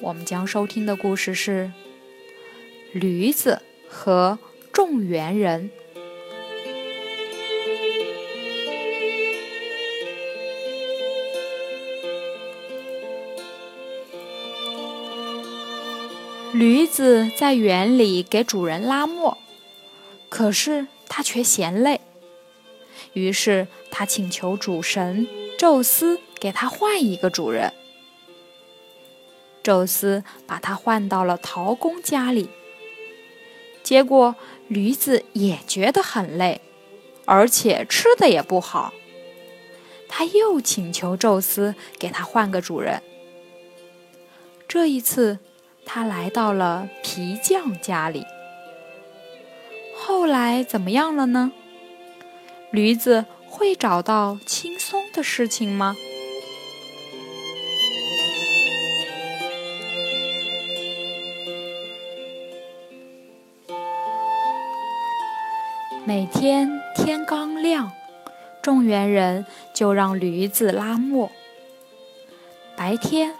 我们将收听的故事是《驴子和种园人》。驴子在园里给主人拉磨，可是他却嫌累，于是他请求主神宙斯给他换一个主人。宙斯把他换到了陶工家里，结果驴子也觉得很累，而且吃的也不好。他又请求宙斯给他换个主人。这一次，他来到了皮匠家里。后来怎么样了呢？驴子会找到轻松的事情吗？每天天刚亮，种园人就让驴子拉磨。白天，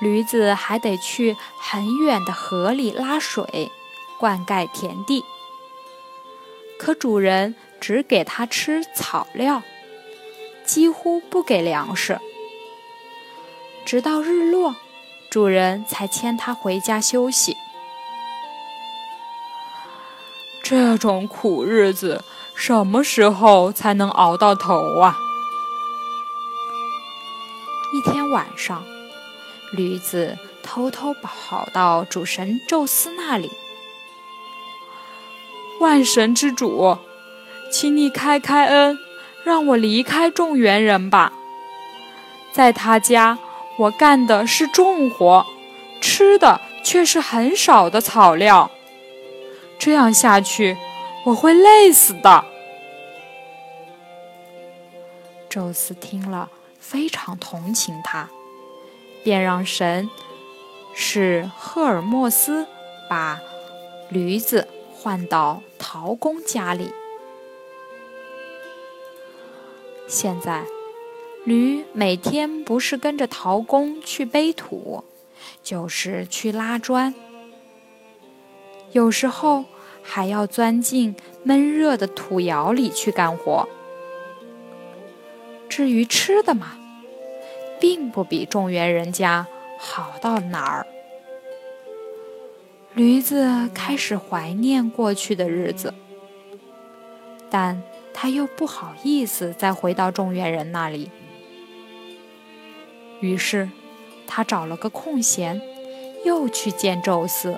驴子还得去很远的河里拉水，灌溉田地。可主人只给它吃草料，几乎不给粮食。直到日落，主人才牵它回家休息。这种苦日子什么时候才能熬到头啊？一天晚上，驴子偷偷跑到主神宙斯那里。万神之主，请你开开恩，让我离开种园人吧。在他家，我干的是重活，吃的却是很少的草料。这样下去，我会累死的。宙斯听了，非常同情他，便让神使赫尔墨斯把驴子换到陶工家里。现在，驴每天不是跟着陶工去背土，就是去拉砖。有时候还要钻进闷热的土窑里去干活。至于吃的嘛，并不比种园人家好到哪儿。驴子开始怀念过去的日子，但他又不好意思再回到种园人那里。于是，他找了个空闲，又去见宙斯。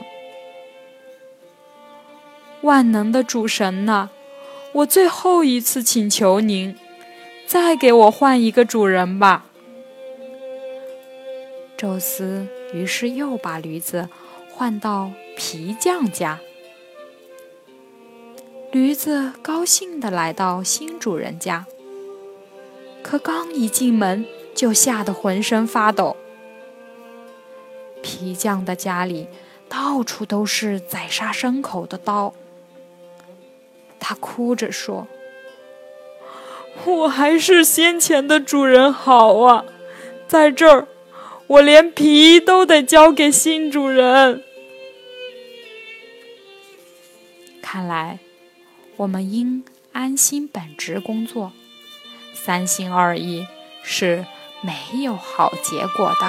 万能的主神呐，我最后一次请求您，再给我换一个主人吧。宙斯于是又把驴子换到皮匠家。驴子高兴地来到新主人家，可刚一进门就吓得浑身发抖。皮匠的家里到处都是宰杀牲口的刀。他哭着说：“我还是先前的主人好啊，在这儿，我连皮都得交给新主人。看来，我们应安心本职工作，三心二意是没有好结果的。”